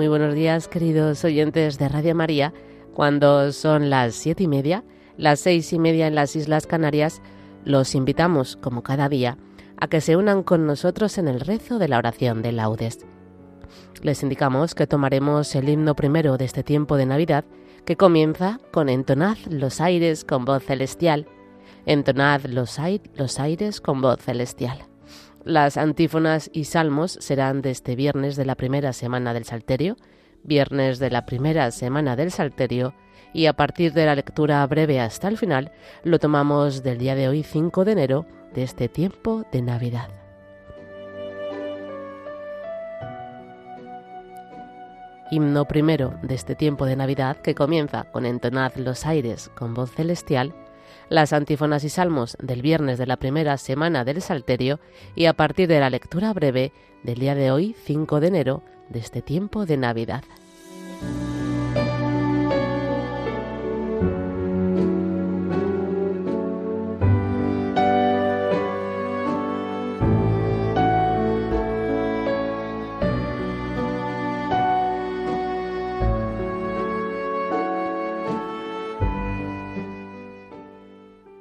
Muy buenos días, queridos oyentes de Radio María. Cuando son las siete y media, las seis y media en las Islas Canarias, los invitamos, como cada día, a que se unan con nosotros en el rezo de la oración de laudes. Les indicamos que tomaremos el himno primero de este tiempo de Navidad, que comienza con Entonad los aires con voz celestial. Entonad los, los aires con voz celestial. Las antífonas y salmos serán de este viernes de la primera semana del Salterio, viernes de la primera semana del Salterio, y a partir de la lectura breve hasta el final, lo tomamos del día de hoy 5 de enero de este tiempo de Navidad. Himno primero de este tiempo de Navidad que comienza con Entonad los aires con voz celestial las antífonas y salmos del viernes de la primera semana del Salterio y a partir de la lectura breve del día de hoy, 5 de enero, de este tiempo de Navidad.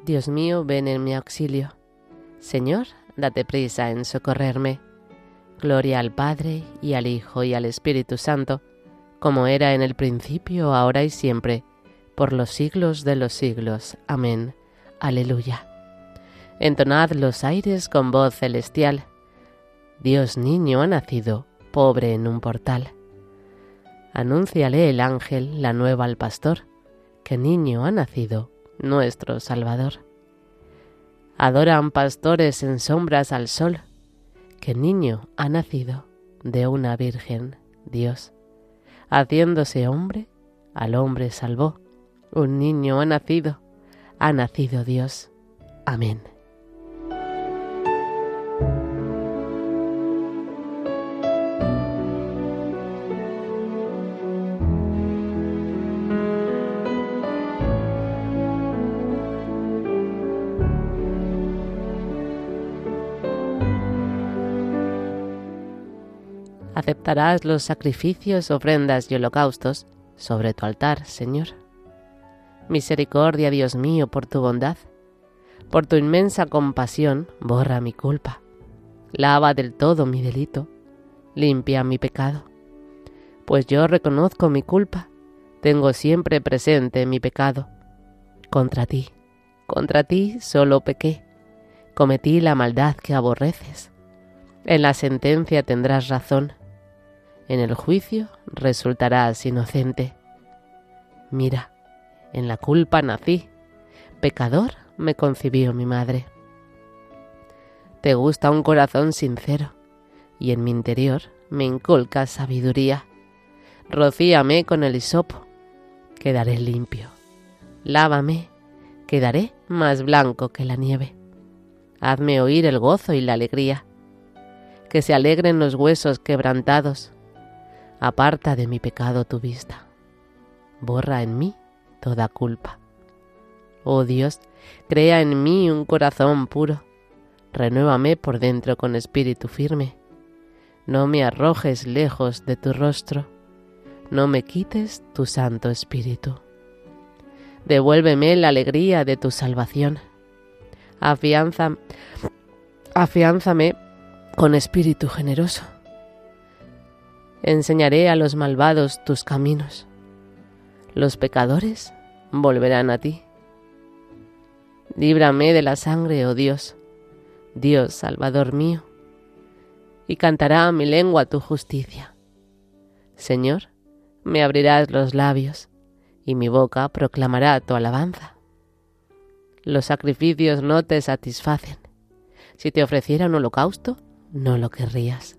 Dios mío, ven en mi auxilio. Señor, date prisa en socorrerme. Gloria al Padre, y al Hijo, y al Espíritu Santo, como era en el principio, ahora y siempre, por los siglos de los siglos. Amén. Aleluya. Entonad los aires con voz celestial. Dios niño ha nacido, pobre en un portal. Anúnciale el ángel la nueva al pastor, que niño ha nacido, nuestro Salvador. Adoran pastores en sombras al sol, que niño ha nacido de una virgen, Dios. Haciéndose hombre, al hombre salvó. Un niño ha nacido, ha nacido Dios. Amén. Aceptarás los sacrificios, ofrendas y holocaustos sobre tu altar, Señor. Misericordia, Dios mío, por tu bondad, por tu inmensa compasión, borra mi culpa, lava del todo mi delito, limpia mi pecado. Pues yo reconozco mi culpa, tengo siempre presente mi pecado. Contra ti, contra ti solo pequé, cometí la maldad que aborreces. En la sentencia tendrás razón, en el juicio resultarás inocente. Mira, en la culpa nací, pecador me concibió mi madre. Te gusta un corazón sincero, y en mi interior me inculca sabiduría. Rocíame con el hisopo, quedaré limpio. Lávame, quedaré más blanco que la nieve. Hazme oír el gozo y la alegría. Que se alegren los huesos quebrantados aparta de mi pecado tu vista, borra en mí toda culpa. Oh Dios, crea en mí un corazón puro, renuévame por dentro con espíritu firme. No me arrojes lejos de tu rostro, no me quites tu santo espíritu. Devuélveme la alegría de tu salvación. Afianza, afiánzame con espíritu generoso enseñaré a los malvados tus caminos. Los pecadores volverán a ti. Líbrame de la sangre, oh Dios, Dios Salvador mío, y cantará mi lengua tu justicia. Señor, me abrirás los labios, y mi boca proclamará tu alabanza. Los sacrificios no te satisfacen. Si te ofreciera un holocausto, no lo querrías.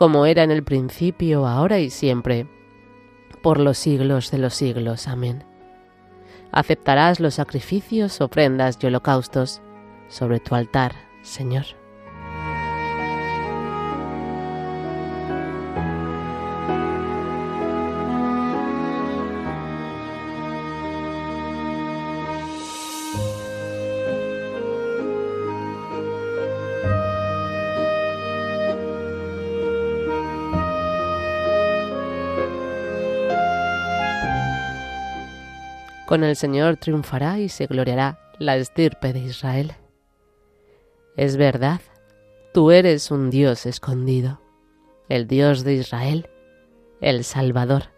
como era en el principio, ahora y siempre, por los siglos de los siglos. Amén. Aceptarás los sacrificios, ofrendas y holocaustos sobre tu altar, Señor. Con el Señor triunfará y se gloriará la estirpe de Israel. Es verdad, tú eres un Dios escondido, el Dios de Israel, el Salvador.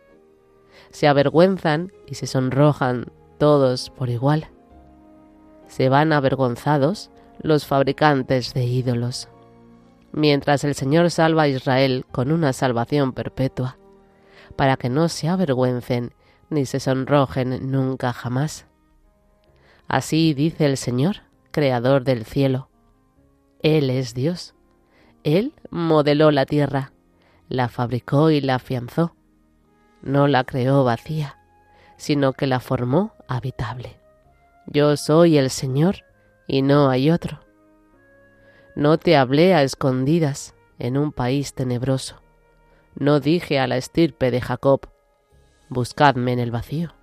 Se avergüenzan y se sonrojan todos por igual. Se van avergonzados los fabricantes de ídolos, mientras el Señor salva a Israel con una salvación perpetua, para que no se avergüencen ni se sonrojen nunca jamás. Así dice el Señor, Creador del cielo. Él es Dios. Él modeló la tierra, la fabricó y la afianzó. No la creó vacía, sino que la formó habitable. Yo soy el Señor y no hay otro. No te hablé a escondidas en un país tenebroso. No dije a la estirpe de Jacob, buscadme en el vacío.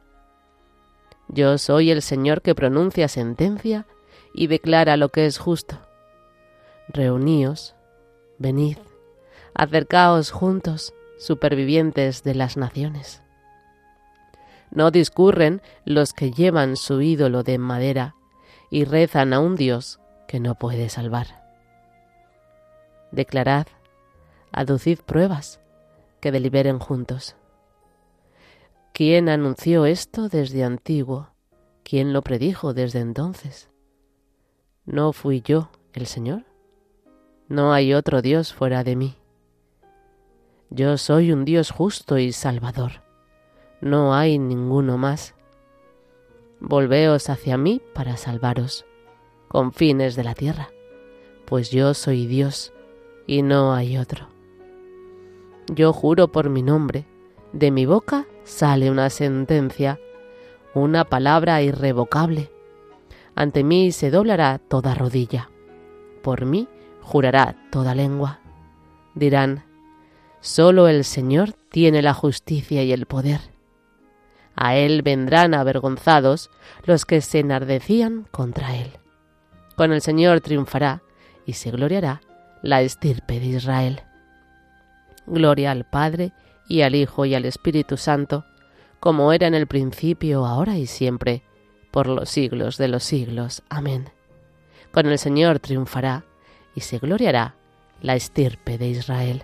Yo soy el Señor que pronuncia sentencia y declara lo que es justo. Reuníos, venid, acercaos juntos, supervivientes de las naciones. No discurren los que llevan su ídolo de madera y rezan a un Dios que no puede salvar. Declarad, aducid pruebas que deliberen juntos. ¿Quién anunció esto desde antiguo? ¿Quién lo predijo desde entonces? ¿No fui yo el Señor? No hay otro Dios fuera de mí. Yo soy un Dios justo y salvador. No hay ninguno más. Volveos hacia mí para salvaros, con fines de la tierra, pues yo soy Dios y no hay otro. Yo juro por mi nombre, de mi boca sale una sentencia, una palabra irrevocable. Ante mí se doblará toda rodilla. Por mí jurará toda lengua. Dirán, solo el Señor tiene la justicia y el poder. A Él vendrán avergonzados los que se enardecían contra Él. Con el Señor triunfará y se gloriará la estirpe de Israel. Gloria al Padre, y al Hijo y al Espíritu Santo, como era en el principio, ahora y siempre, por los siglos de los siglos. Amén. Con el Señor triunfará y se gloriará la estirpe de Israel.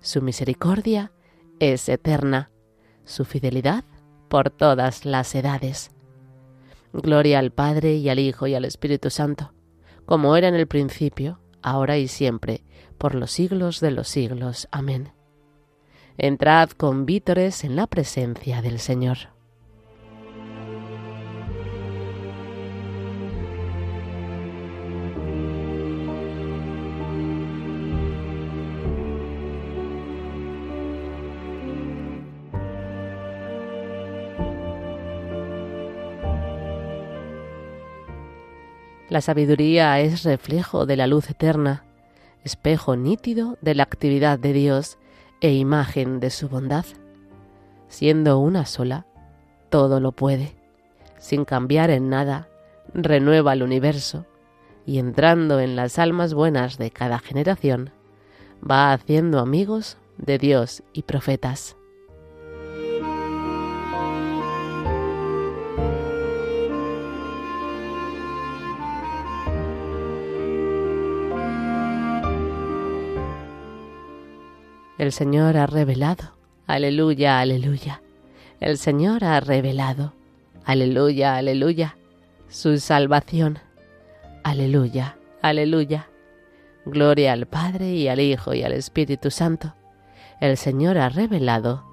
su misericordia es eterna, su fidelidad por todas las edades. Gloria al Padre y al Hijo y al Espíritu Santo, como era en el principio, ahora y siempre, por los siglos de los siglos. Amén. Entrad con vítores en la presencia del Señor. La sabiduría es reflejo de la luz eterna, espejo nítido de la actividad de Dios e imagen de su bondad. Siendo una sola, todo lo puede, sin cambiar en nada renueva el universo y entrando en las almas buenas de cada generación, va haciendo amigos de Dios y profetas. El Señor ha revelado. Aleluya, aleluya. El Señor ha revelado. Aleluya, aleluya. Su salvación. Aleluya, aleluya. Gloria al Padre y al Hijo y al Espíritu Santo. El Señor ha revelado.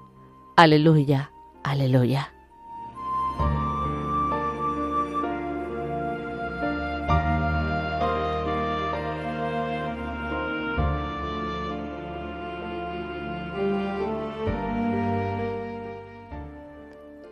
Aleluya, aleluya.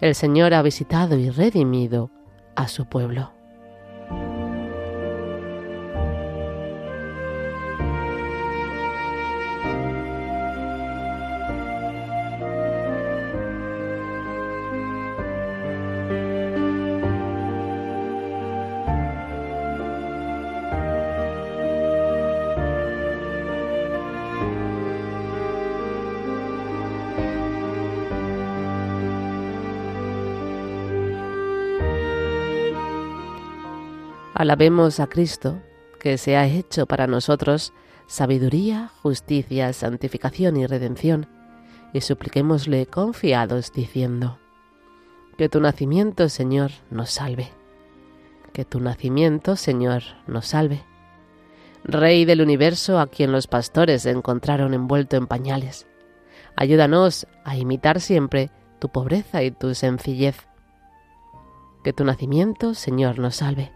el Señor ha visitado y redimido a su pueblo. Alabemos a Cristo, que se ha hecho para nosotros sabiduría, justicia, santificación y redención, y supliquémosle confiados diciendo, Que tu nacimiento, Señor, nos salve. Que tu nacimiento, Señor, nos salve. Rey del universo a quien los pastores encontraron envuelto en pañales, ayúdanos a imitar siempre tu pobreza y tu sencillez. Que tu nacimiento, Señor, nos salve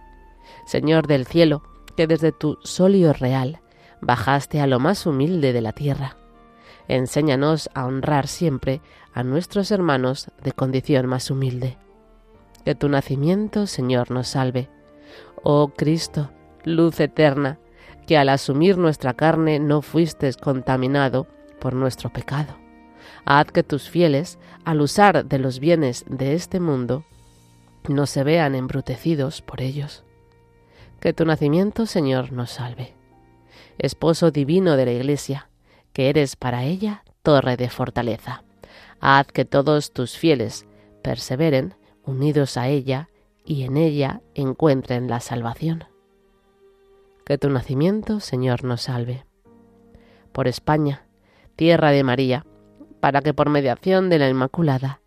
Señor del cielo, que desde tu solio real bajaste a lo más humilde de la tierra. Enséñanos a honrar siempre a nuestros hermanos de condición más humilde. Que tu nacimiento, Señor, nos salve. Oh Cristo, luz eterna, que al asumir nuestra carne no fuiste contaminado por nuestro pecado. Haz que tus fieles, al usar de los bienes de este mundo, no se vean embrutecidos por ellos que tu nacimiento, Señor, nos salve. Esposo divino de la Iglesia, que eres para ella torre de fortaleza. Haz que todos tus fieles perseveren unidos a ella y en ella encuentren la salvación. Que tu nacimiento, Señor, nos salve. Por España, tierra de María, para que por mediación de la Inmaculada,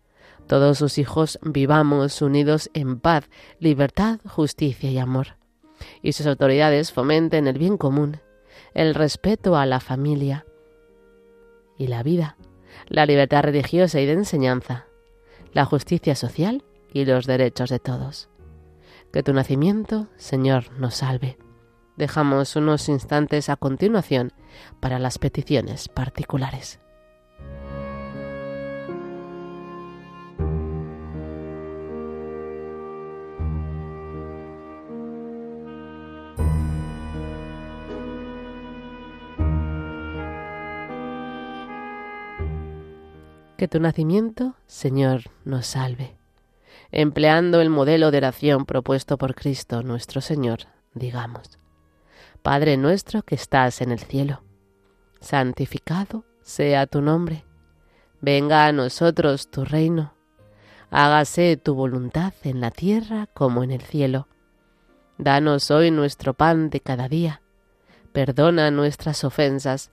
todos sus hijos vivamos unidos en paz, libertad, justicia y amor y sus autoridades fomenten el bien común, el respeto a la familia y la vida, la libertad religiosa y de enseñanza, la justicia social y los derechos de todos. Que tu nacimiento, Señor, nos salve. Dejamos unos instantes a continuación para las peticiones particulares. Que tu nacimiento, Señor, nos salve. Empleando el modelo de oración propuesto por Cristo nuestro Señor, digamos, Padre nuestro que estás en el cielo, santificado sea tu nombre, venga a nosotros tu reino, hágase tu voluntad en la tierra como en el cielo. Danos hoy nuestro pan de cada día, perdona nuestras ofensas,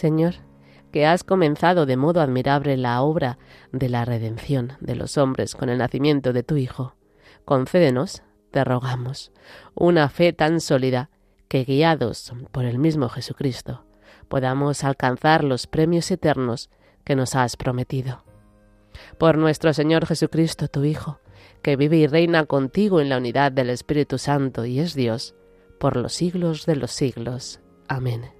Señor, que has comenzado de modo admirable la obra de la redención de los hombres con el nacimiento de tu Hijo, concédenos, te rogamos, una fe tan sólida que, guiados por el mismo Jesucristo, podamos alcanzar los premios eternos que nos has prometido. Por nuestro Señor Jesucristo, tu Hijo, que vive y reina contigo en la unidad del Espíritu Santo y es Dios, por los siglos de los siglos. Amén.